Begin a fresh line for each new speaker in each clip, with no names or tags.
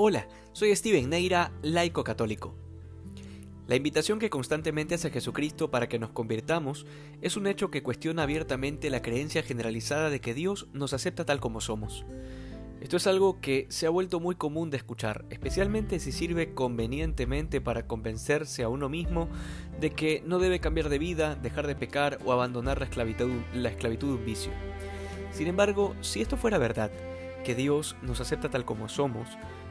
Hola, soy Steven Neira, laico católico. La invitación que constantemente hace Jesucristo para que nos convirtamos es un hecho que cuestiona abiertamente la creencia generalizada de que Dios nos acepta tal como somos. Esto es algo que se ha vuelto muy común de escuchar, especialmente si sirve convenientemente para convencerse a uno mismo de que no debe cambiar de vida, dejar de pecar o abandonar la esclavitud, la de un vicio. Sin embargo, si esto fuera verdad, que Dios nos acepta tal como somos,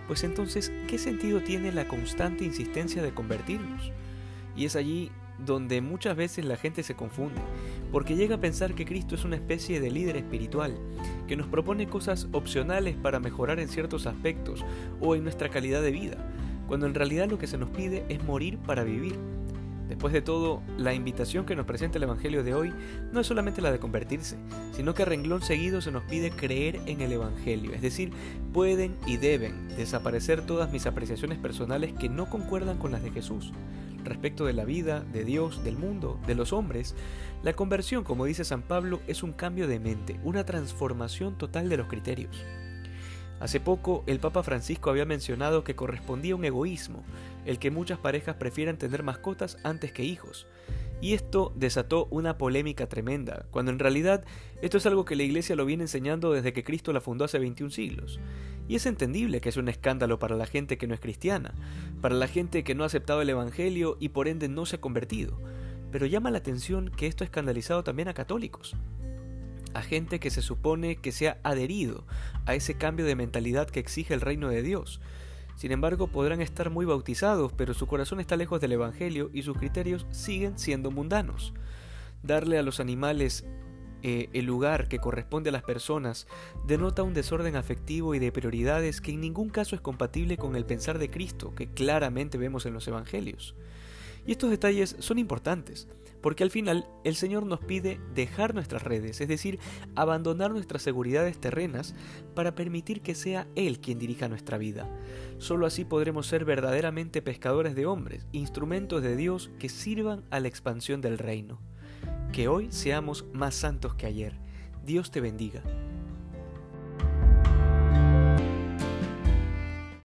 pues entonces, ¿qué sentido tiene la constante insistencia de convertirnos? Y es allí donde muchas veces la gente se confunde, porque llega a pensar que Cristo es una especie de líder espiritual, que nos propone cosas opcionales para mejorar en ciertos aspectos o en nuestra calidad de vida, cuando en realidad lo que se nos pide es morir para vivir. Después de todo, la invitación que nos presenta el Evangelio de hoy no es solamente la de convertirse, sino que a renglón seguido se nos pide creer en el Evangelio, es decir, pueden y deben desaparecer todas mis apreciaciones personales que no concuerdan con las de Jesús. Respecto de la vida, de Dios, del mundo, de los hombres, la conversión, como dice San Pablo, es un cambio de mente, una transformación total de los criterios. Hace poco el Papa Francisco había mencionado que correspondía un egoísmo, el que muchas parejas prefieran tener mascotas antes que hijos. Y esto desató una polémica tremenda, cuando en realidad esto es algo que la Iglesia lo viene enseñando desde que Cristo la fundó hace 21 siglos. Y es entendible que es un escándalo para la gente que no es cristiana, para la gente que no ha aceptado el Evangelio y por ende no se ha convertido. Pero llama la atención que esto ha escandalizado también a católicos a gente que se supone que se ha adherido a ese cambio de mentalidad que exige el reino de Dios. Sin embargo, podrán estar muy bautizados, pero su corazón está lejos del Evangelio y sus criterios siguen siendo mundanos. Darle a los animales eh, el lugar que corresponde a las personas denota un desorden afectivo y de prioridades que en ningún caso es compatible con el pensar de Cristo que claramente vemos en los Evangelios. Y estos detalles son importantes, porque al final el Señor nos pide dejar nuestras redes, es decir, abandonar nuestras seguridades terrenas para permitir que sea Él quien dirija nuestra vida. Solo así podremos ser verdaderamente pescadores de hombres, instrumentos de Dios que sirvan a la expansión del reino. Que hoy seamos más santos que ayer. Dios te bendiga.